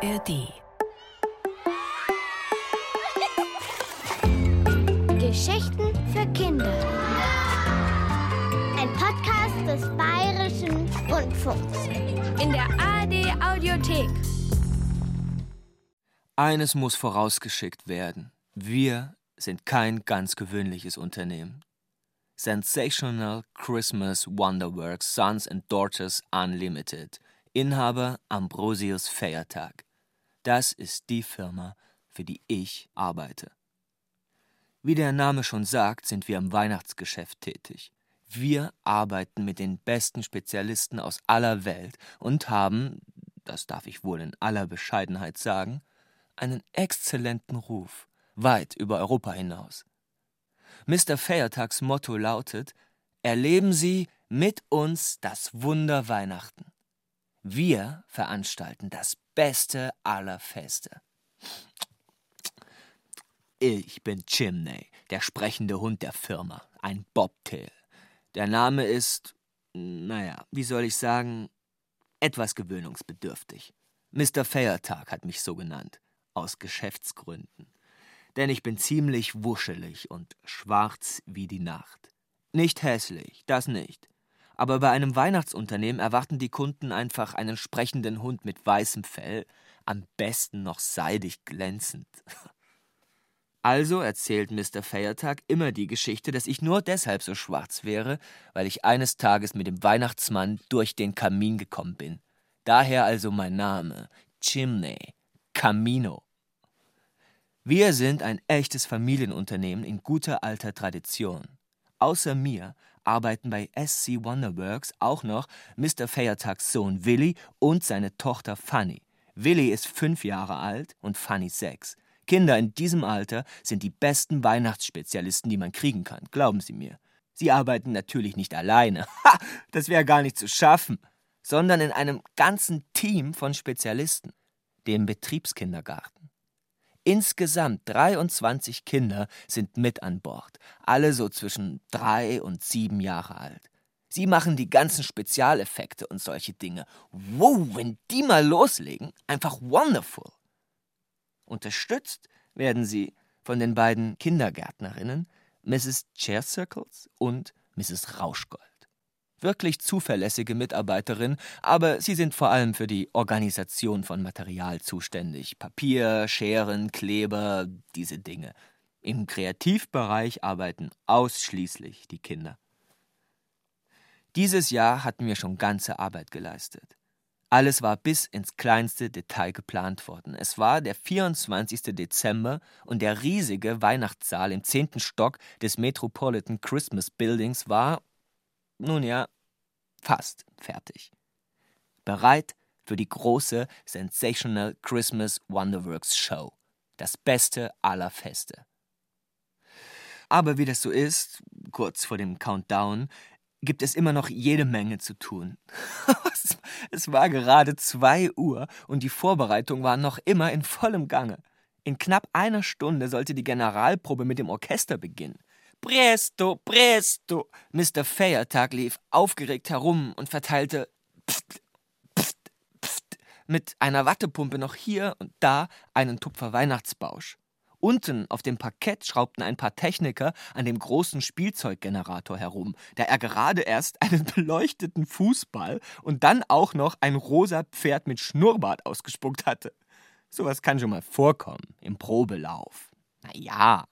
ARD. Geschichten für Kinder. Ein Podcast des Bayerischen Rundfunks. In der ARD Audiothek. Eines muss vorausgeschickt werden. Wir sind kein ganz gewöhnliches Unternehmen. Sensational Christmas Wonderworks Sons and Daughters Unlimited. Inhaber Ambrosius Feiertag. Das ist die Firma, für die ich arbeite. Wie der Name schon sagt, sind wir im Weihnachtsgeschäft tätig. Wir arbeiten mit den besten Spezialisten aus aller Welt und haben, das darf ich wohl in aller Bescheidenheit sagen, einen exzellenten Ruf, weit über Europa hinaus. Mr. Feiertags Motto lautet: Erleben Sie mit uns das Wunder Weihnachten. Wir veranstalten das Beste aller Feste. Ich bin Chimney, der sprechende Hund der Firma, ein Bobtail. Der Name ist, naja, wie soll ich sagen, etwas gewöhnungsbedürftig. Mr. Feiertag hat mich so genannt, aus Geschäftsgründen. Denn ich bin ziemlich wuschelig und schwarz wie die Nacht. Nicht hässlich, das nicht. Aber bei einem Weihnachtsunternehmen erwarten die Kunden einfach einen sprechenden Hund mit weißem Fell, am besten noch seidig glänzend. Also erzählt Mr. Feiertag immer die Geschichte, dass ich nur deshalb so schwarz wäre, weil ich eines Tages mit dem Weihnachtsmann durch den Kamin gekommen bin. Daher also mein Name, Chimney, Camino. Wir sind ein echtes Familienunternehmen in guter alter Tradition. Außer mir arbeiten bei SC Wonderworks auch noch Mr. Feiertags Sohn Willi und seine Tochter Fanny. Willi ist fünf Jahre alt und Fanny sechs. Kinder in diesem Alter sind die besten Weihnachtsspezialisten, die man kriegen kann, glauben Sie mir. Sie arbeiten natürlich nicht alleine, ha, das wäre gar nicht zu schaffen, sondern in einem ganzen Team von Spezialisten, dem Betriebskindergarten. Insgesamt 23 Kinder sind mit an Bord, alle so zwischen drei und sieben Jahre alt. Sie machen die ganzen Spezialeffekte und solche Dinge. Wow, wenn die mal loslegen, einfach wonderful. Unterstützt werden sie von den beiden Kindergärtnerinnen, Mrs. Chaircircles und Mrs. Rauschgold. Wirklich zuverlässige Mitarbeiterin, aber sie sind vor allem für die Organisation von Material zuständig. Papier, Scheren, Kleber, diese Dinge. Im Kreativbereich arbeiten ausschließlich die Kinder. Dieses Jahr hatten wir schon ganze Arbeit geleistet. Alles war bis ins kleinste Detail geplant worden. Es war der 24. Dezember und der riesige Weihnachtssaal im zehnten Stock des Metropolitan Christmas Buildings war, nun ja, fast fertig. Bereit für die große Sensational Christmas Wonderworks Show. Das Beste aller Feste. Aber wie das so ist, kurz vor dem Countdown, gibt es immer noch jede Menge zu tun. es war gerade zwei Uhr und die Vorbereitung war noch immer in vollem Gange. In knapp einer Stunde sollte die Generalprobe mit dem Orchester beginnen. Presto, presto! Mr. Feiertag lief aufgeregt herum und verteilte pft, pft, pft, mit einer Wattepumpe noch hier und da einen Tupfer Weihnachtsbausch. Unten auf dem Parkett schraubten ein paar Techniker an dem großen Spielzeuggenerator herum, da er gerade erst einen beleuchteten Fußball und dann auch noch ein rosa Pferd mit Schnurrbart ausgespuckt hatte. Sowas kann schon mal vorkommen im Probelauf. Na ja.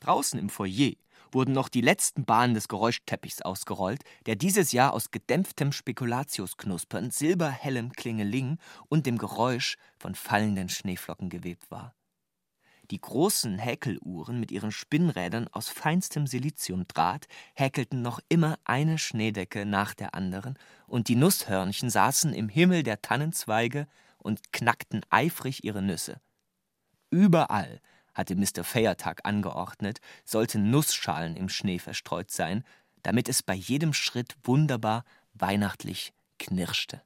Draußen im Foyer wurden noch die letzten Bahnen des Geräuschteppichs ausgerollt, der dieses Jahr aus gedämpftem Spekulatiusknuspern, silberhellem Klingeling und dem Geräusch von fallenden Schneeflocken gewebt war. Die großen Häkeluhren mit ihren Spinnrädern aus feinstem Siliziumdraht häkelten noch immer eine Schneedecke nach der anderen, und die Nusshörnchen saßen im Himmel der Tannenzweige und knackten eifrig ihre Nüsse. Überall, hatte Mr. Feiertag angeordnet, sollten Nussschalen im Schnee verstreut sein, damit es bei jedem Schritt wunderbar weihnachtlich knirschte.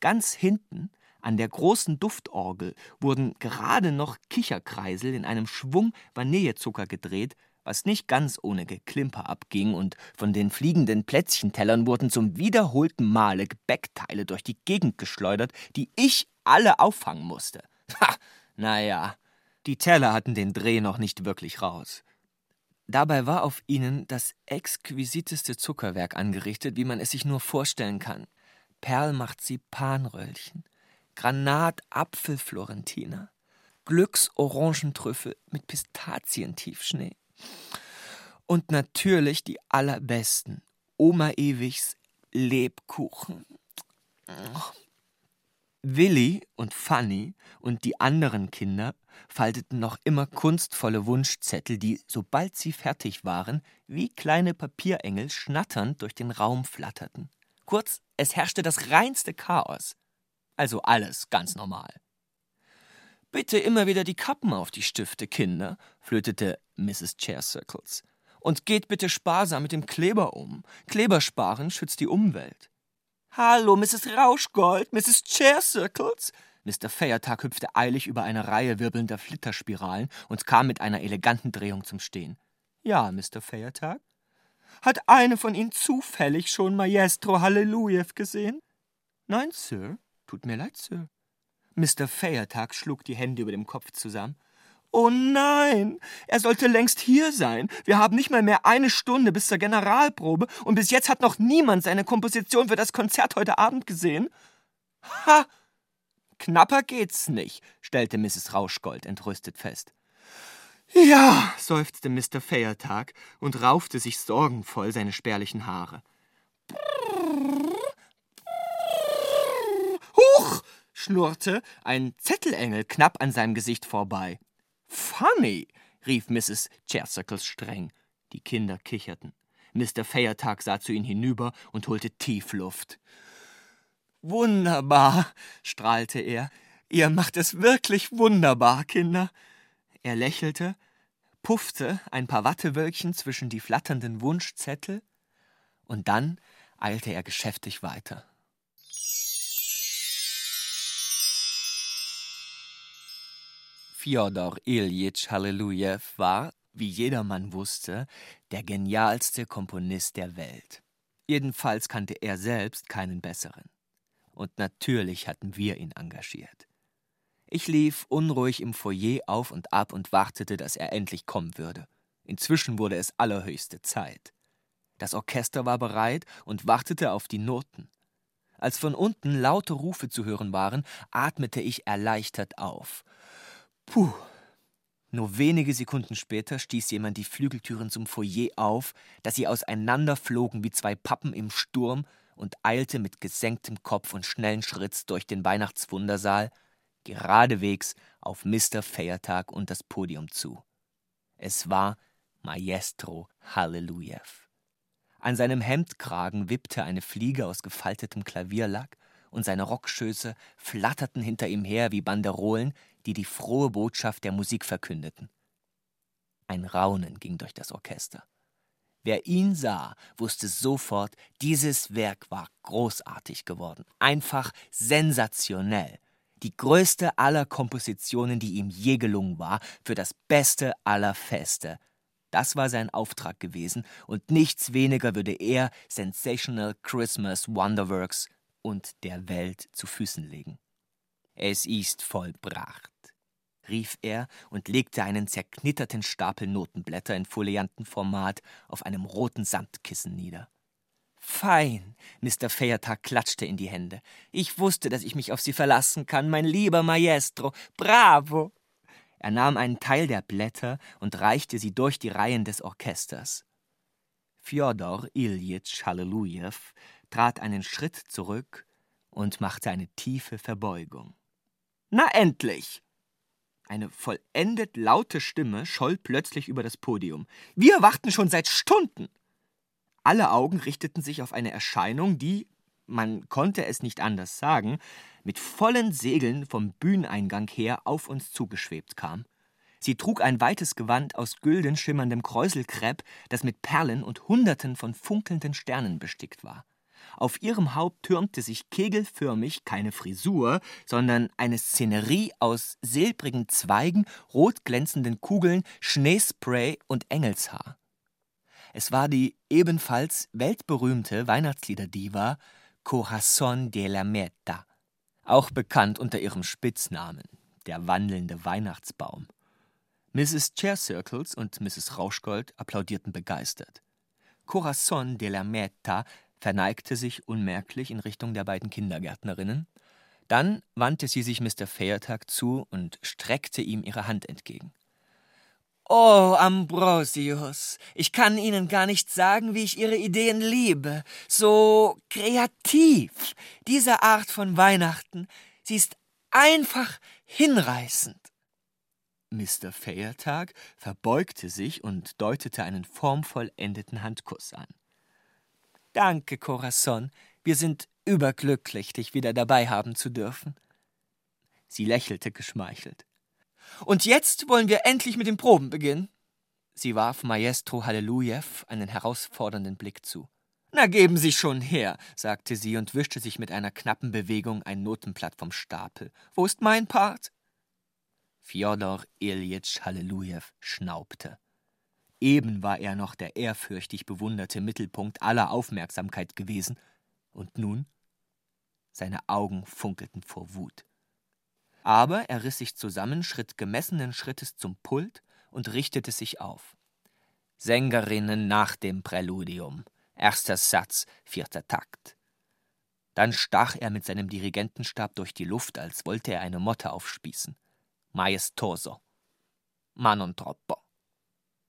Ganz hinten an der großen Duftorgel wurden gerade noch Kicherkreisel in einem Schwung Vanillezucker gedreht, was nicht ganz ohne Geklimper abging, und von den fliegenden Plätzchentellern wurden zum wiederholten Male Gebäckteile durch die Gegend geschleudert, die ich alle auffangen musste. Ha, naja, die Teller hatten den Dreh noch nicht wirklich raus. Dabei war auf ihnen das exquisiteste Zuckerwerk angerichtet, wie man es sich nur vorstellen kann. Perlmarzipanröllchen, Granatapfelflorentiner, Glücksorangentrüffel mit Pistazientiefschnee. Und natürlich die allerbesten Oma Ewigs Lebkuchen. Willi und Fanny und die anderen Kinder falteten noch immer kunstvolle Wunschzettel, die, sobald sie fertig waren, wie kleine Papierengel schnatternd durch den Raum flatterten. Kurz, es herrschte das reinste Chaos. Also alles ganz normal. Bitte immer wieder die Kappen auf die Stifte, Kinder, flötete Mrs. Chair Circles. Und geht bitte sparsam mit dem Kleber um. Klebersparen schützt die Umwelt. Hallo, Mrs. Rauschgold, Mrs. Chair Circles. Mr. Feiertag hüpfte eilig über eine Reihe wirbelnder Flitterspiralen und kam mit einer eleganten Drehung zum Stehen. Ja, Mr. Feiertag? Hat eine von Ihnen zufällig schon Maestro Hallelujew gesehen? Nein, Sir. Tut mir leid, Sir. Mr. Feiertag schlug die Hände über dem Kopf zusammen. Oh nein, er sollte längst hier sein. Wir haben nicht mal mehr eine Stunde bis zur Generalprobe und bis jetzt hat noch niemand seine Komposition für das Konzert heute Abend gesehen. Ha! Knapper geht's nicht, stellte Mrs. Rauschgold entrüstet fest. Ja, seufzte Mr. Feiertag und raufte sich sorgenvoll seine spärlichen Haare. Huch! schnurrte ein Zettelengel knapp an seinem Gesicht vorbei. Funny, rief Mrs. Chercircles streng. Die Kinder kicherten. Mr. Feiertag sah zu ihnen hinüber und holte tief Luft. Wunderbar, strahlte er. Ihr macht es wirklich wunderbar, Kinder. Er lächelte, puffte ein paar Wattewölkchen zwischen die flatternden Wunschzettel, und dann eilte er geschäftig weiter. Fjodor Iljitsch Hallelujew war, wie jedermann wusste, der genialste Komponist der Welt. Jedenfalls kannte er selbst keinen besseren. Und natürlich hatten wir ihn engagiert. Ich lief unruhig im Foyer auf und ab und wartete, dass er endlich kommen würde. Inzwischen wurde es allerhöchste Zeit. Das Orchester war bereit und wartete auf die Noten. Als von unten laute Rufe zu hören waren, atmete ich erleichtert auf. Puh. Nur wenige Sekunden später stieß jemand die Flügeltüren zum Foyer auf, dass sie auseinanderflogen wie zwei Pappen im Sturm und eilte mit gesenktem Kopf und schnellen Schritts durch den Weihnachtswundersaal, geradewegs auf Mr. Feiertag und das Podium zu. Es war Maestro Hallelujew. An seinem Hemdkragen wippte eine Fliege aus gefaltetem Klavierlack, und seine Rockschöße flatterten hinter ihm her wie Banderolen, die die frohe Botschaft der Musik verkündeten. Ein Raunen ging durch das Orchester. Wer ihn sah, wusste sofort, dieses Werk war großartig geworden, einfach sensationell. Die größte aller Kompositionen, die ihm je gelungen war, für das beste aller Feste. Das war sein Auftrag gewesen, und nichts weniger würde er Sensational Christmas Wonderworks und der Welt zu Füßen legen. Es ist vollbracht rief er und legte einen zerknitterten Stapel Notenblätter in Foliantenformat auf einem roten Samtkissen nieder. Fein, Mr. Feiertag klatschte in die Hände. Ich wusste, dass ich mich auf Sie verlassen kann, mein lieber Maestro. Bravo! Er nahm einen Teil der Blätter und reichte sie durch die Reihen des Orchesters. Fjodor Iljitsch Hallelujew trat einen Schritt zurück und machte eine tiefe Verbeugung. Na endlich! Eine vollendet laute Stimme scholl plötzlich über das Podium. Wir warten schon seit Stunden. Alle Augen richteten sich auf eine Erscheinung, die, man konnte es nicht anders sagen, mit vollen Segeln vom Bühneneingang her auf uns zugeschwebt kam. Sie trug ein weites Gewand aus gülden schimmerndem Kräuselkrepp, das mit Perlen und Hunderten von funkelnden Sternen bestickt war. Auf ihrem Haupt türmte sich kegelförmig keine Frisur, sondern eine Szenerie aus silbrigen Zweigen, rot glänzenden Kugeln, Schneespray und Engelshaar. Es war die ebenfalls weltberühmte Weihnachtsliederdiva Corazon de la Meta, auch bekannt unter ihrem Spitznamen, der wandelnde Weihnachtsbaum. Mrs. Chair Circles und Mrs. Rauschgold applaudierten begeistert. Corazon de la Meta verneigte sich unmerklich in Richtung der beiden Kindergärtnerinnen. Dann wandte sie sich Mr. Feiertag zu und streckte ihm ihre Hand entgegen. Oh, Ambrosius, ich kann Ihnen gar nicht sagen, wie ich Ihre Ideen liebe. So kreativ. Diese Art von Weihnachten, sie ist einfach hinreißend. Mr. Feiertag verbeugte sich und deutete einen formvoll endeten Handkuss an. Danke, Corazon. Wir sind überglücklich, dich wieder dabei haben zu dürfen. Sie lächelte geschmeichelt. Und jetzt wollen wir endlich mit den Proben beginnen. Sie warf Maestro Hallelujew einen herausfordernden Blick zu. Na, geben Sie schon her, sagte sie und wischte sich mit einer knappen Bewegung ein Notenblatt vom Stapel. Wo ist mein Part? Fjodor Iljitsch Hallelujew schnaubte. Eben war er noch der ehrfürchtig bewunderte Mittelpunkt aller Aufmerksamkeit gewesen, und nun? Seine Augen funkelten vor Wut. Aber er riss sich zusammen, schritt gemessenen Schrittes zum Pult und richtete sich auf. Sängerinnen nach dem Präludium. Erster Satz, vierter Takt. Dann stach er mit seinem Dirigentenstab durch die Luft, als wollte er eine Motte aufspießen. Maestoso. Ma non troppo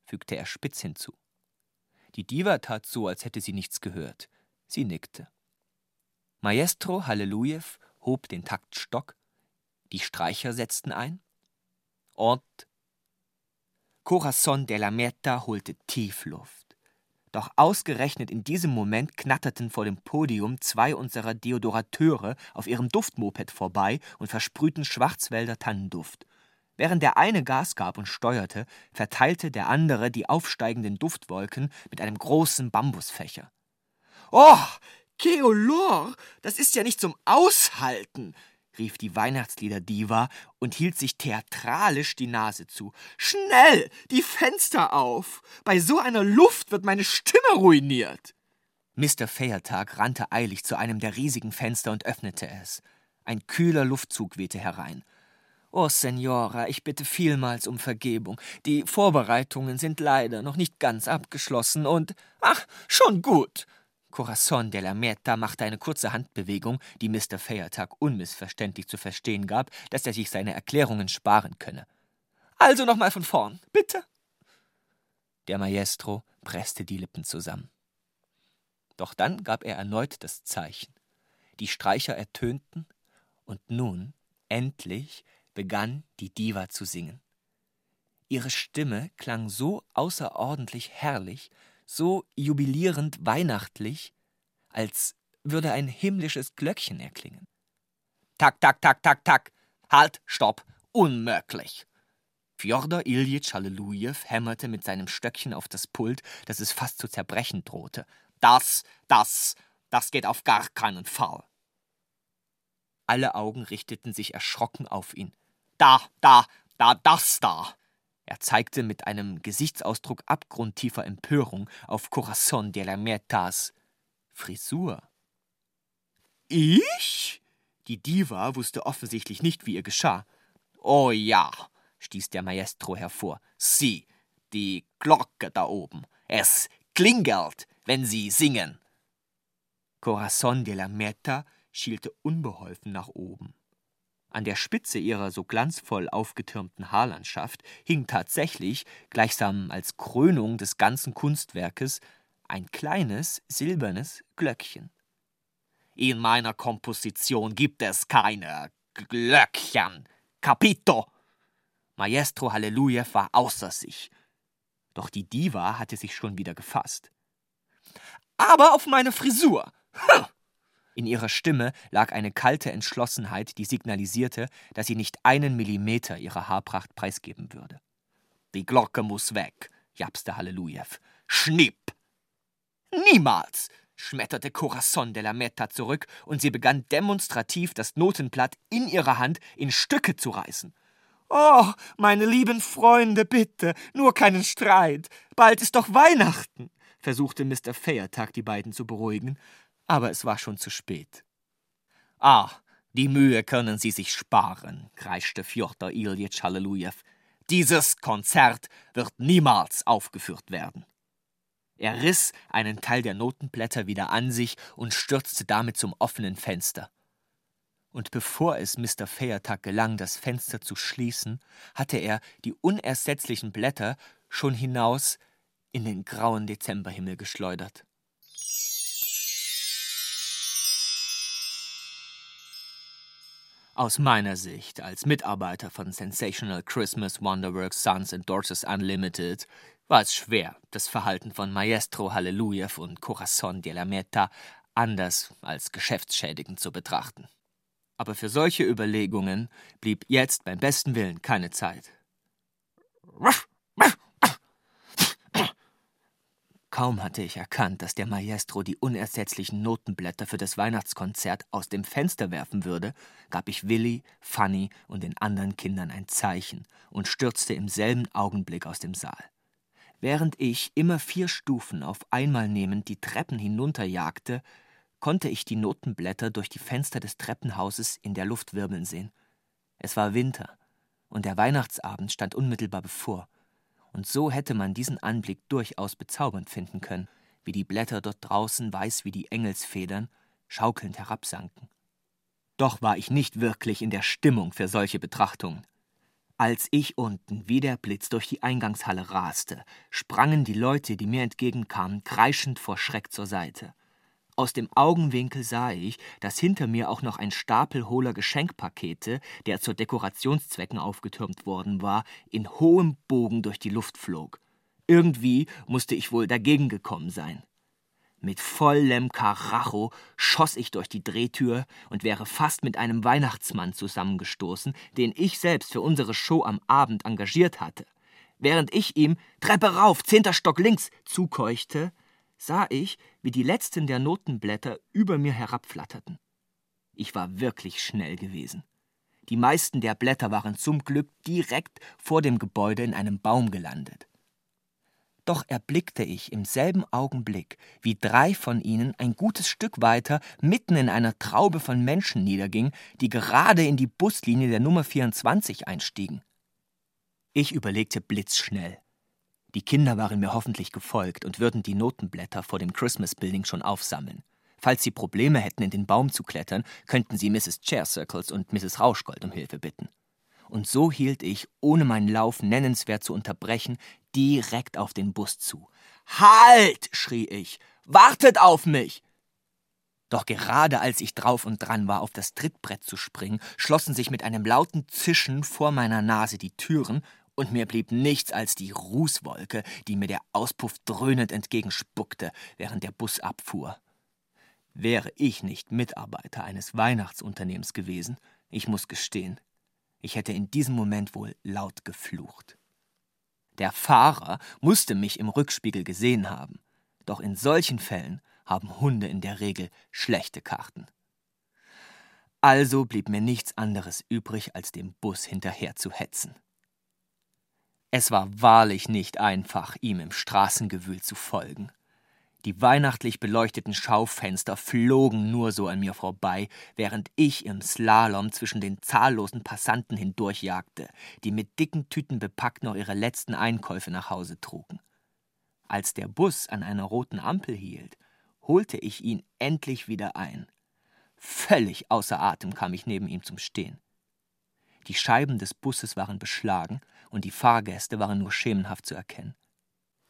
fügte er spitz hinzu. Die Diva tat so, als hätte sie nichts gehört. Sie nickte. Maestro Hallelujew hob den Taktstock, die Streicher setzten ein und Corazon de la Meta holte tief Luft. Doch ausgerechnet in diesem Moment knatterten vor dem Podium zwei unserer Deodorateure auf ihrem Duftmoped vorbei und versprühten Schwarzwälder Tannenduft. Während der eine Gas gab und steuerte, verteilte der andere die aufsteigenden Duftwolken mit einem großen Bambusfächer. Oh, Keolor, das ist ja nicht zum Aushalten, rief die Weihnachtslieder-Diva und hielt sich theatralisch die Nase zu. Schnell, die Fenster auf! Bei so einer Luft wird meine Stimme ruiniert! Mr. Feiertag rannte eilig zu einem der riesigen Fenster und öffnete es. Ein kühler Luftzug wehte herein. Oh, Senora, ich bitte vielmals um Vergebung. Die Vorbereitungen sind leider noch nicht ganz abgeschlossen und. Ach, schon gut. Corazon de la Meta machte eine kurze Handbewegung, die Mr. Feiertag unmissverständlich zu verstehen gab, dass er sich seine Erklärungen sparen könne. Also nochmal von vorn, bitte. Der Maestro presste die Lippen zusammen. Doch dann gab er erneut das Zeichen. Die Streicher ertönten, und nun, endlich, begann die Diva zu singen. Ihre Stimme klang so außerordentlich herrlich, so jubilierend weihnachtlich, als würde ein himmlisches Glöckchen erklingen. Tak, tak, tak, tak, tak. Halt, stopp, unmöglich. Fjodor Iljitsch Hallelujew hämmerte mit seinem Stöckchen auf das Pult, dass es fast zu zerbrechen drohte. Das, das, das geht auf gar keinen Fall. Alle Augen richteten sich erschrocken auf ihn. Da, da, da, das da. Er zeigte mit einem Gesichtsausdruck abgrundtiefer Empörung auf Corazon de la Metas Frisur. Ich? Die Diva wusste offensichtlich nicht, wie ihr geschah. Oh ja, stieß der Maestro hervor. Sie, die Glocke da oben. Es klingelt, wenn Sie singen. Corazon de la Meta schielte unbeholfen nach oben. An der Spitze ihrer so glanzvoll aufgetürmten Haarlandschaft hing tatsächlich, gleichsam als Krönung des ganzen Kunstwerkes, ein kleines silbernes Glöckchen. In meiner Komposition gibt es keine Glöckchen. Capito! Maestro Halleluja war außer sich. Doch die Diva hatte sich schon wieder gefasst. Aber auf meine Frisur! Hm. In ihrer Stimme lag eine kalte Entschlossenheit, die signalisierte, dass sie nicht einen Millimeter ihrer Haarpracht preisgeben würde. Die Glocke muss weg, japste Hallelujew. Schnipp! Niemals! schmetterte Corazon de la Meta zurück und sie begann demonstrativ das Notenblatt in ihrer Hand in Stücke zu reißen. Oh, meine lieben Freunde, bitte, nur keinen Streit. Bald ist doch Weihnachten, versuchte Mr. Feiertag die beiden zu beruhigen, aber es war schon zu spät. Ah, die Mühe können Sie sich sparen, kreischte Fjodor Iljitsch Hallelujew. Dieses Konzert wird niemals aufgeführt werden. Er riss einen Teil der Notenblätter wieder an sich und stürzte damit zum offenen Fenster. Und bevor es Mr. Feiertag gelang, das Fenster zu schließen, hatte er die unersetzlichen Blätter schon hinaus in den grauen Dezemberhimmel geschleudert. Aus meiner Sicht als Mitarbeiter von Sensational Christmas Wonderworks Sons and Daughters Unlimited war es schwer, das Verhalten von Maestro Hallelujew und Corazon de la Meta anders als geschäftsschädigend zu betrachten. Aber für solche Überlegungen blieb jetzt beim besten Willen keine Zeit. Kaum hatte ich erkannt, dass der Maestro die unersetzlichen Notenblätter für das Weihnachtskonzert aus dem Fenster werfen würde, gab ich Willi, Fanny und den anderen Kindern ein Zeichen und stürzte im selben Augenblick aus dem Saal. Während ich immer vier Stufen auf einmal nehmend die Treppen hinunterjagte, konnte ich die Notenblätter durch die Fenster des Treppenhauses in der Luft wirbeln sehen. Es war Winter, und der Weihnachtsabend stand unmittelbar bevor und so hätte man diesen Anblick durchaus bezaubernd finden können, wie die Blätter dort draußen weiß wie die Engelsfedern schaukelnd herabsanken. Doch war ich nicht wirklich in der Stimmung für solche Betrachtungen. Als ich unten wie der Blitz durch die Eingangshalle raste, sprangen die Leute, die mir entgegenkamen, kreischend vor Schreck zur Seite. Aus dem Augenwinkel sah ich, dass hinter mir auch noch ein Stapel hohler Geschenkpakete, der zu Dekorationszwecken aufgetürmt worden war, in hohem Bogen durch die Luft flog. Irgendwie musste ich wohl dagegen gekommen sein. Mit vollem Karacho schoss ich durch die Drehtür und wäre fast mit einem Weihnachtsmann zusammengestoßen, den ich selbst für unsere Show am Abend engagiert hatte. Während ich ihm Treppe rauf, zehnter Stock links zukeuchte, sah ich, wie die letzten der Notenblätter über mir herabflatterten. Ich war wirklich schnell gewesen. Die meisten der Blätter waren zum Glück direkt vor dem Gebäude in einem Baum gelandet. Doch erblickte ich im selben Augenblick, wie drei von ihnen ein gutes Stück weiter mitten in einer Traube von Menschen niedergingen, die gerade in die Buslinie der Nummer 24 einstiegen. Ich überlegte blitzschnell. Die Kinder waren mir hoffentlich gefolgt und würden die Notenblätter vor dem Christmas Building schon aufsammeln. Falls sie Probleme hätten, in den Baum zu klettern, könnten sie Mrs. Chair Circles und Mrs. Rauschgold um Hilfe bitten. Und so hielt ich, ohne meinen Lauf nennenswert zu unterbrechen, direkt auf den Bus zu. Halt! schrie ich. Wartet auf mich! Doch gerade als ich drauf und dran war, auf das Trittbrett zu springen, schlossen sich mit einem lauten Zischen vor meiner Nase die Türen und mir blieb nichts als die Rußwolke, die mir der Auspuff dröhnend entgegenspuckte, während der Bus abfuhr. Wäre ich nicht Mitarbeiter eines Weihnachtsunternehmens gewesen, ich muss gestehen, ich hätte in diesem Moment wohl laut geflucht. Der Fahrer musste mich im Rückspiegel gesehen haben, doch in solchen Fällen haben Hunde in der Regel schlechte Karten. Also blieb mir nichts anderes übrig, als dem Bus hinterher zu hetzen. Es war wahrlich nicht einfach, ihm im Straßengewühl zu folgen. Die weihnachtlich beleuchteten Schaufenster flogen nur so an mir vorbei, während ich im Slalom zwischen den zahllosen Passanten hindurchjagte, die mit dicken Tüten bepackt noch ihre letzten Einkäufe nach Hause trugen. Als der Bus an einer roten Ampel hielt, holte ich ihn endlich wieder ein. Völlig außer Atem kam ich neben ihm zum Stehen. Die Scheiben des Busses waren beschlagen und die Fahrgäste waren nur schemenhaft zu erkennen.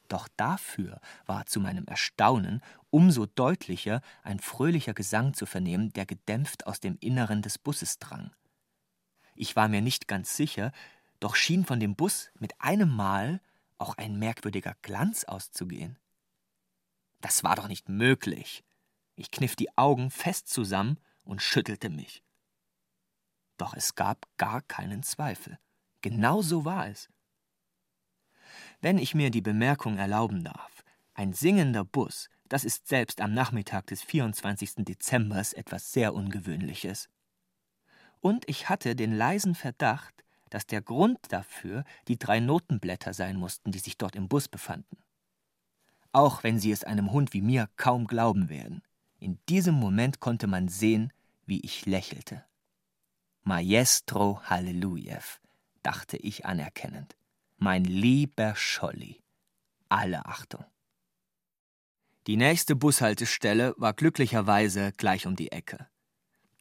Doch dafür war zu meinem Erstaunen umso deutlicher ein fröhlicher Gesang zu vernehmen, der gedämpft aus dem Inneren des Busses drang. Ich war mir nicht ganz sicher, doch schien von dem Bus mit einem Mal auch ein merkwürdiger Glanz auszugehen. Das war doch nicht möglich. Ich kniff die Augen fest zusammen und schüttelte mich. Doch es gab gar keinen Zweifel. Genau so war es. Wenn ich mir die Bemerkung erlauben darf, ein singender Bus, Das ist selbst am Nachmittag des 24. Dezembers etwas sehr Ungewöhnliches. Und ich hatte den leisen Verdacht, dass der Grund dafür die drei Notenblätter sein mussten, die sich dort im Bus befanden. Auch wenn Sie es einem Hund wie mir kaum glauben werden, in diesem Moment konnte man sehen, wie ich lächelte. Maestro Hallelujew, dachte ich anerkennend. Mein lieber Scholli. Alle Achtung. Die nächste Bushaltestelle war glücklicherweise gleich um die Ecke.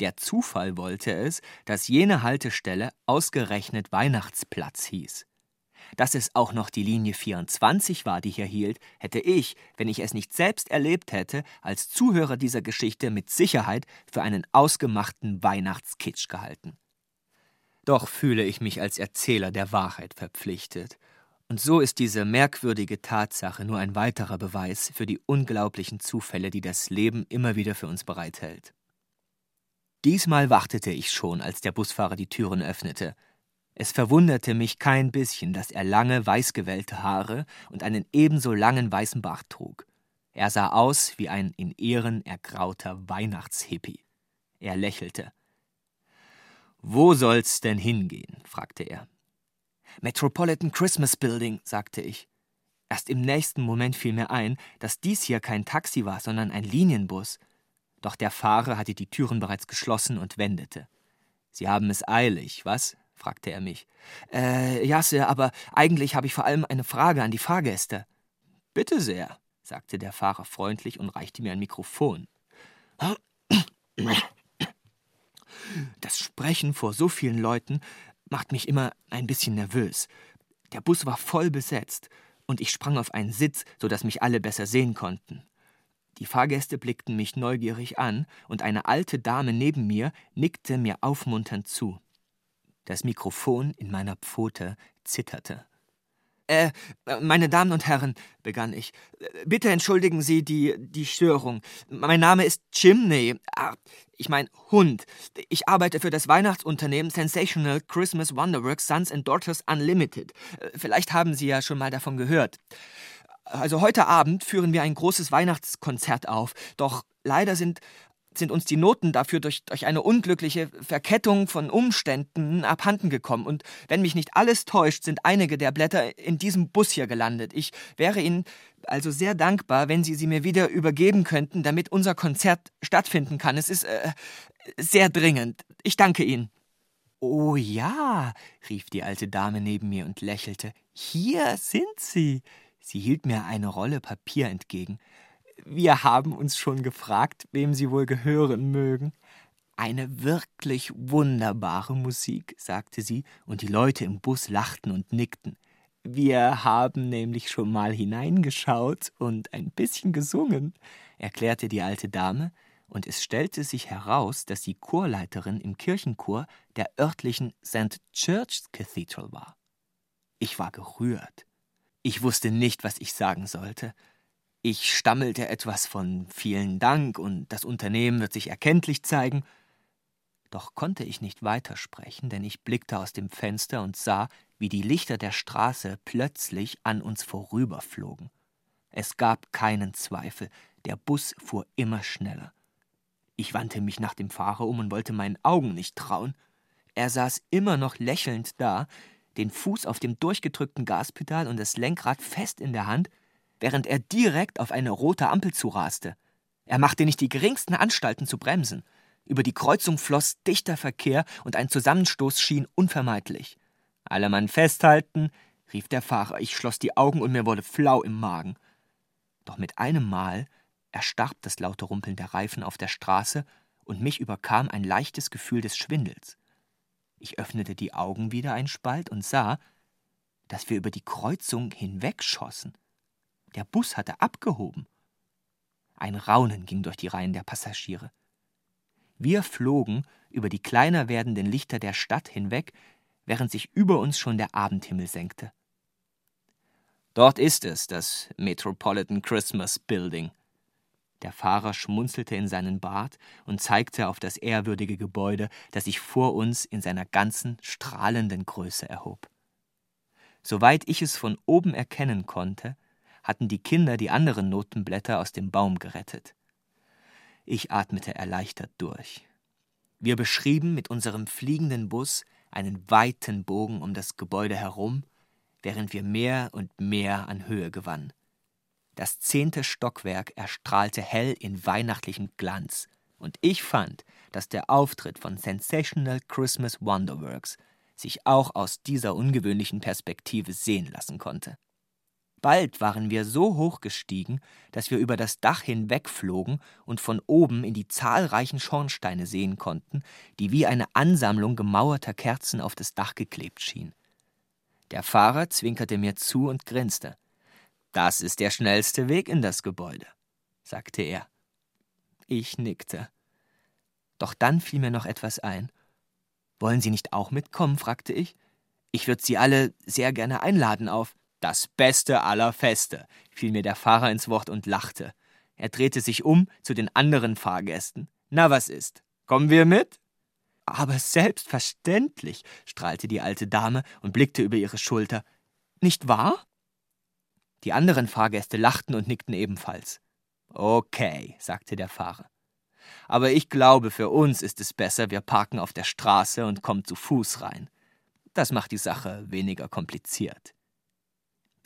Der Zufall wollte es, dass jene Haltestelle ausgerechnet Weihnachtsplatz hieß. Dass es auch noch die Linie 24 war, die hier hielt, hätte ich, wenn ich es nicht selbst erlebt hätte, als Zuhörer dieser Geschichte mit Sicherheit für einen ausgemachten Weihnachtskitsch gehalten. Doch fühle ich mich als Erzähler der Wahrheit verpflichtet. Und so ist diese merkwürdige Tatsache nur ein weiterer Beweis für die unglaublichen Zufälle, die das Leben immer wieder für uns bereithält. Diesmal wartete ich schon, als der Busfahrer die Türen öffnete. Es verwunderte mich kein bisschen, dass er lange, weißgewellte Haare und einen ebenso langen weißen Bart trug. Er sah aus wie ein in Ehren ergrauter Weihnachtshippie. Er lächelte. Wo soll's denn hingehen? fragte er. Metropolitan Christmas Building, sagte ich. Erst im nächsten Moment fiel mir ein, dass dies hier kein Taxi war, sondern ein Linienbus. Doch der Fahrer hatte die Türen bereits geschlossen und wendete. Sie haben es eilig, was? fragte er mich. Äh, ja, Sir, aber eigentlich habe ich vor allem eine Frage an die Fahrgäste. Bitte sehr, sagte der Fahrer freundlich und reichte mir ein Mikrofon. Das Sprechen vor so vielen Leuten macht mich immer ein bisschen nervös. Der Bus war voll besetzt und ich sprang auf einen Sitz, so dass mich alle besser sehen konnten. Die Fahrgäste blickten mich neugierig an, und eine alte Dame neben mir nickte mir aufmunternd zu. Das Mikrofon in meiner Pfote zitterte. Äh, meine Damen und Herren, begann ich, bitte entschuldigen Sie die, die Störung. Mein Name ist Chimney. Ah, ich mein Hund. Ich arbeite für das Weihnachtsunternehmen Sensational Christmas Wonderworks Sons and Daughters Unlimited. Vielleicht haben Sie ja schon mal davon gehört. Also heute Abend führen wir ein großes Weihnachtskonzert auf, doch leider sind sind uns die Noten dafür durch, durch eine unglückliche Verkettung von Umständen abhanden gekommen. Und wenn mich nicht alles täuscht, sind einige der Blätter in diesem Bus hier gelandet. Ich wäre Ihnen also sehr dankbar, wenn Sie sie mir wieder übergeben könnten, damit unser Konzert stattfinden kann. Es ist äh, sehr dringend. Ich danke Ihnen. Oh ja, rief die alte Dame neben mir und lächelte. Hier sind Sie. Sie hielt mir eine Rolle Papier entgegen. Wir haben uns schon gefragt, wem Sie wohl gehören mögen. Eine wirklich wunderbare Musik, sagte sie, und die Leute im Bus lachten und nickten. Wir haben nämlich schon mal hineingeschaut und ein bisschen gesungen, erklärte die alte Dame, und es stellte sich heraus, dass sie Chorleiterin im Kirchenchor der örtlichen St. Church's Cathedral war. Ich war gerührt. Ich wusste nicht, was ich sagen sollte. Ich stammelte etwas von vielen Dank und das Unternehmen wird sich erkenntlich zeigen. Doch konnte ich nicht weitersprechen, denn ich blickte aus dem Fenster und sah, wie die Lichter der Straße plötzlich an uns vorüberflogen. Es gab keinen Zweifel, der Bus fuhr immer schneller. Ich wandte mich nach dem Fahrer um und wollte meinen Augen nicht trauen. Er saß immer noch lächelnd da, den Fuß auf dem durchgedrückten Gaspedal und das Lenkrad fest in der Hand, während er direkt auf eine rote Ampel zuraste. Er machte nicht die geringsten Anstalten zu bremsen. Über die Kreuzung floss dichter Verkehr und ein Zusammenstoß schien unvermeidlich. Alle Mann festhalten, rief der Fahrer. Ich schloss die Augen und mir wurde flau im Magen. Doch mit einem Mal erstarb das laute Rumpeln der Reifen auf der Straße und mich überkam ein leichtes Gefühl des Schwindels. Ich öffnete die Augen wieder ein Spalt und sah, dass wir über die Kreuzung hinwegschossen. Der Bus hatte abgehoben. Ein Raunen ging durch die Reihen der Passagiere. Wir flogen über die kleiner werdenden Lichter der Stadt hinweg, während sich über uns schon der Abendhimmel senkte. Dort ist es, das Metropolitan Christmas Building, der Fahrer schmunzelte in seinen Bart und zeigte auf das ehrwürdige Gebäude, das sich vor uns in seiner ganzen strahlenden Größe erhob. Soweit ich es von oben erkennen konnte, hatten die Kinder die anderen Notenblätter aus dem Baum gerettet. Ich atmete erleichtert durch. Wir beschrieben mit unserem fliegenden Bus einen weiten Bogen um das Gebäude herum, während wir mehr und mehr an Höhe gewannen. Das zehnte Stockwerk erstrahlte hell in weihnachtlichem Glanz, und ich fand, dass der Auftritt von Sensational Christmas Wonderworks sich auch aus dieser ungewöhnlichen Perspektive sehen lassen konnte. Bald waren wir so hoch gestiegen, dass wir über das Dach hinwegflogen und von oben in die zahlreichen Schornsteine sehen konnten, die wie eine Ansammlung gemauerter Kerzen auf das Dach geklebt schienen. Der Fahrer zwinkerte mir zu und grinste. Das ist der schnellste Weg in das Gebäude, sagte er. Ich nickte. Doch dann fiel mir noch etwas ein. Wollen Sie nicht auch mitkommen? fragte ich. Ich würde Sie alle sehr gerne einladen auf. Das Beste aller Feste, fiel mir der Fahrer ins Wort und lachte. Er drehte sich um zu den anderen Fahrgästen. Na, was ist? Kommen wir mit? Aber selbstverständlich, strahlte die alte Dame und blickte über ihre Schulter. Nicht wahr? Die anderen Fahrgäste lachten und nickten ebenfalls. Okay, sagte der Fahrer. Aber ich glaube, für uns ist es besser, wir parken auf der Straße und kommen zu Fuß rein. Das macht die Sache weniger kompliziert.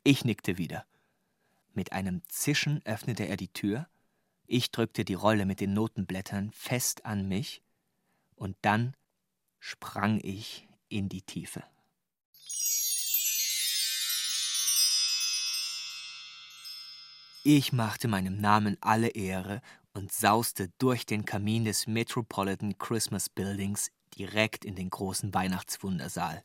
Ich nickte wieder. Mit einem Zischen öffnete er die Tür, ich drückte die Rolle mit den Notenblättern fest an mich, und dann sprang ich in die Tiefe. Ich machte meinem Namen alle Ehre und sauste durch den Kamin des Metropolitan Christmas Buildings direkt in den großen Weihnachtswundersaal.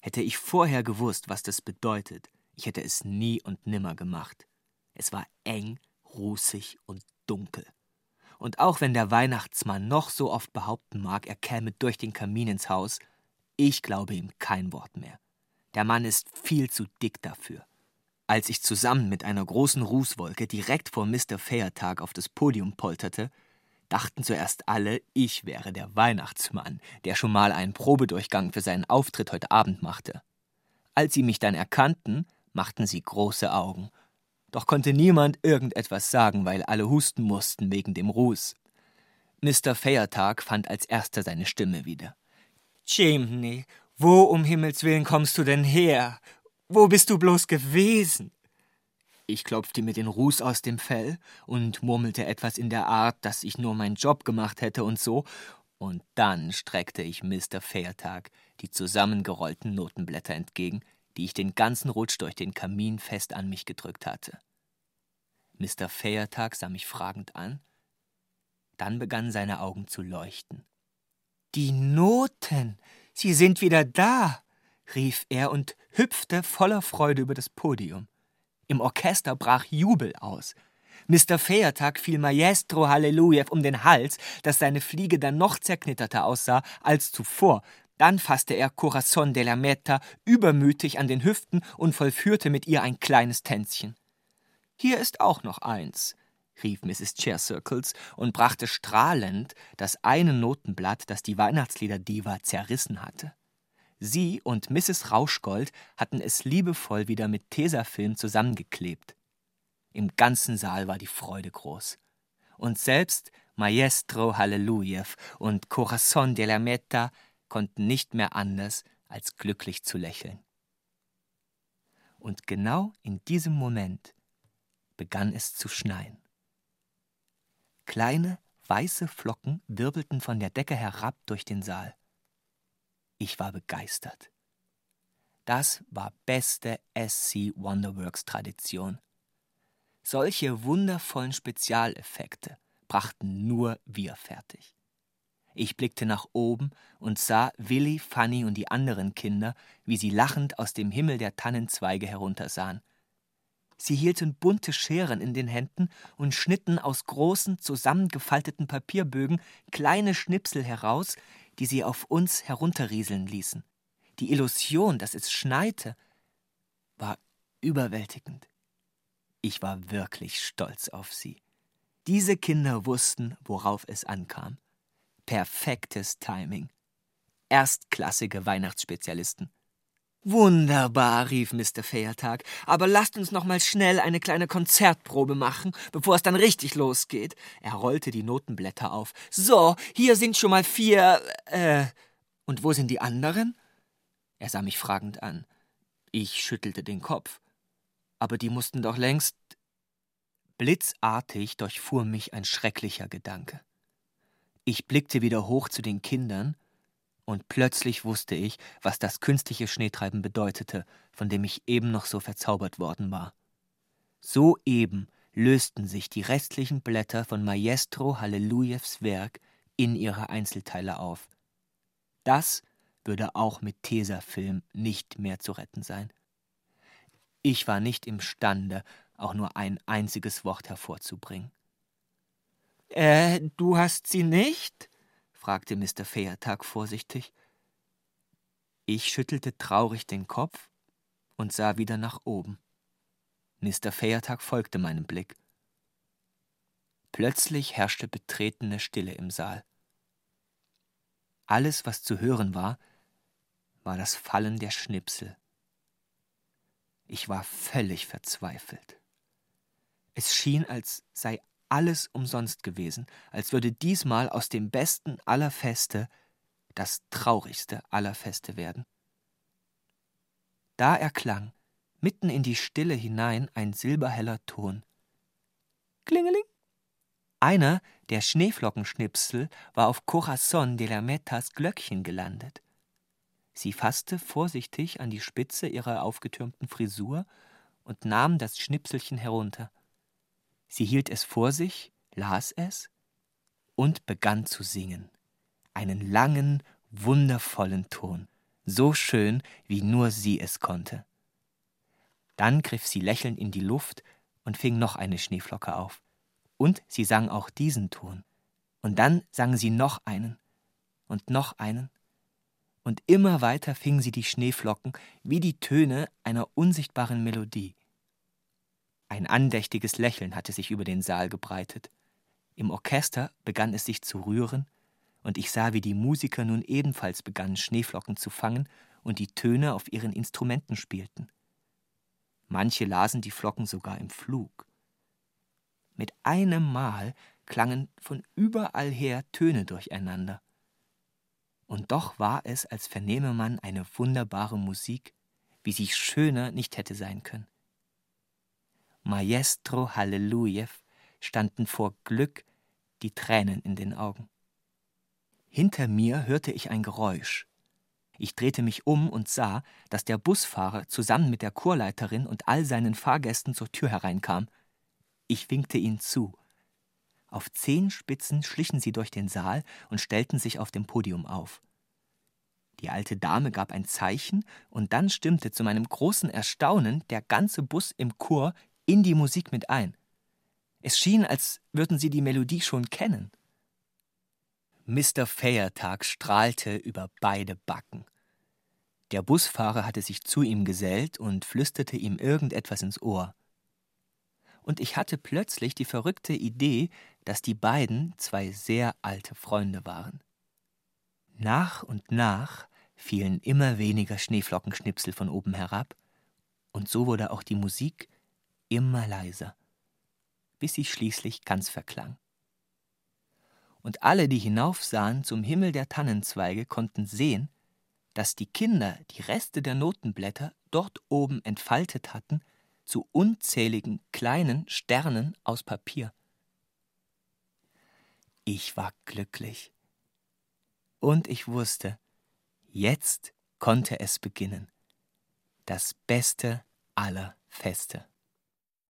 Hätte ich vorher gewusst, was das bedeutet, ich hätte es nie und nimmer gemacht. Es war eng, rußig und dunkel. Und auch wenn der Weihnachtsmann noch so oft behaupten mag, er käme durch den Kamin ins Haus, ich glaube ihm kein Wort mehr. Der Mann ist viel zu dick dafür. Als ich zusammen mit einer großen Rußwolke direkt vor Mr. Feiertag auf das Podium polterte, dachten zuerst alle, ich wäre der Weihnachtsmann, der schon mal einen Probedurchgang für seinen Auftritt heute Abend machte. Als sie mich dann erkannten, machten sie große Augen. Doch konnte niemand irgendetwas sagen, weil alle husten mussten wegen dem Ruß. Mr. Feiertag fand als erster seine Stimme wieder. Chimney, wo um Himmels willen kommst du denn her? Wo bist du bloß gewesen? Ich klopfte mir den Ruß aus dem Fell und murmelte etwas in der Art, dass ich nur meinen Job gemacht hätte und so, und dann streckte ich Mr. Feiertag die zusammengerollten Notenblätter entgegen, die ich den ganzen Rutsch durch den Kamin fest an mich gedrückt hatte. Mr. Feiertag sah mich fragend an, dann begannen seine Augen zu leuchten. Die Noten, sie sind wieder da, rief er und hüpfte voller Freude über das Podium. Im Orchester brach Jubel aus. Mr. Feiertag fiel Maestro Hallelujew um den Hals, dass seine Fliege dann noch zerknitterter aussah als zuvor. Dann fasste er Corazon de la Meta übermütig an den Hüften und vollführte mit ihr ein kleines Tänzchen. Hier ist auch noch eins, rief Mrs. Chaircircles und brachte strahlend das eine Notenblatt, das die Weihnachtslieder-Diva zerrissen hatte. Sie und Mrs. Rauschgold hatten es liebevoll wieder mit Tesafilm zusammengeklebt. Im ganzen Saal war die Freude groß. Und selbst Maestro Hallelujew und Corazon de la Meta konnten nicht mehr anders, als glücklich zu lächeln. Und genau in diesem Moment begann es zu schneien. Kleine, weiße Flocken wirbelten von der Decke herab durch den Saal. Ich war begeistert. Das war beste SC Wonderworks Tradition. Solche wundervollen Spezialeffekte brachten nur wir fertig. Ich blickte nach oben und sah Willi, Fanny und die anderen Kinder, wie sie lachend aus dem Himmel der Tannenzweige heruntersahen. Sie hielten bunte Scheren in den Händen und schnitten aus großen, zusammengefalteten Papierbögen kleine Schnipsel heraus, die sie auf uns herunterrieseln ließen. Die Illusion, dass es schneite, war überwältigend. Ich war wirklich stolz auf sie. Diese Kinder wussten, worauf es ankam. Perfektes Timing. Erstklassige Weihnachtsspezialisten. Wunderbar, rief Mr. Feiertag. Aber lasst uns noch mal schnell eine kleine Konzertprobe machen, bevor es dann richtig losgeht. Er rollte die Notenblätter auf. So, hier sind schon mal vier. Äh. Und wo sind die anderen? Er sah mich fragend an. Ich schüttelte den Kopf. Aber die mussten doch längst. Blitzartig durchfuhr mich ein schrecklicher Gedanke. Ich blickte wieder hoch zu den Kindern und plötzlich wusste ich, was das künstliche Schneetreiben bedeutete, von dem ich eben noch so verzaubert worden war. Soeben lösten sich die restlichen Blätter von Maestro Hallelujews Werk in ihre Einzelteile auf. Das würde auch mit Tesafilm nicht mehr zu retten sein. Ich war nicht imstande, auch nur ein einziges Wort hervorzubringen. Äh, du hast sie nicht? fragte Mr. Feiertag vorsichtig. Ich schüttelte traurig den Kopf und sah wieder nach oben. Mr. Feiertag folgte meinem Blick. Plötzlich herrschte betretene Stille im Saal. Alles, was zu hören war, war das Fallen der Schnipsel. Ich war völlig verzweifelt. Es schien, als sei alles umsonst gewesen, als würde diesmal aus dem besten aller Feste das traurigste aller Feste werden. Da erklang mitten in die Stille hinein ein silberheller Ton. Klingeling! Einer der Schneeflockenschnipsel war auf Corazon de la Metas Glöckchen gelandet. Sie fasste vorsichtig an die Spitze ihrer aufgetürmten Frisur und nahm das Schnipselchen herunter. Sie hielt es vor sich, las es und begann zu singen. Einen langen, wundervollen Ton, so schön, wie nur sie es konnte. Dann griff sie lächelnd in die Luft und fing noch eine Schneeflocke auf. Und sie sang auch diesen Ton. Und dann sang sie noch einen und noch einen. Und immer weiter fing sie die Schneeflocken wie die Töne einer unsichtbaren Melodie. Ein andächtiges Lächeln hatte sich über den Saal gebreitet. Im Orchester begann es sich zu rühren, und ich sah, wie die Musiker nun ebenfalls begannen, Schneeflocken zu fangen und die Töne auf ihren Instrumenten spielten. Manche lasen die Flocken sogar im Flug. Mit einem Mal klangen von überall her Töne durcheinander. Und doch war es, als vernehme man eine wunderbare Musik, wie sie schöner nicht hätte sein können. Maestro Hallelujew standen vor Glück die Tränen in den Augen. Hinter mir hörte ich ein Geräusch. Ich drehte mich um und sah, dass der Busfahrer zusammen mit der Chorleiterin und all seinen Fahrgästen zur Tür hereinkam. Ich winkte ihnen zu. Auf Zehenspitzen schlichen sie durch den Saal und stellten sich auf dem Podium auf. Die alte Dame gab ein Zeichen, und dann stimmte zu meinem großen Erstaunen der ganze Bus im Chor in die Musik mit ein. Es schien, als würden sie die Melodie schon kennen. Mr. Feiertag strahlte über beide Backen. Der Busfahrer hatte sich zu ihm gesellt und flüsterte ihm irgendetwas ins Ohr. Und ich hatte plötzlich die verrückte Idee, dass die beiden zwei sehr alte Freunde waren. Nach und nach fielen immer weniger Schneeflockenschnipsel von oben herab, und so wurde auch die Musik immer leiser, bis sie schließlich ganz verklang. Und alle, die hinaufsahen zum Himmel der Tannenzweige, konnten sehen, dass die Kinder die Reste der Notenblätter dort oben entfaltet hatten zu unzähligen kleinen Sternen aus Papier. Ich war glücklich. Und ich wusste, jetzt konnte es beginnen. Das Beste aller Feste.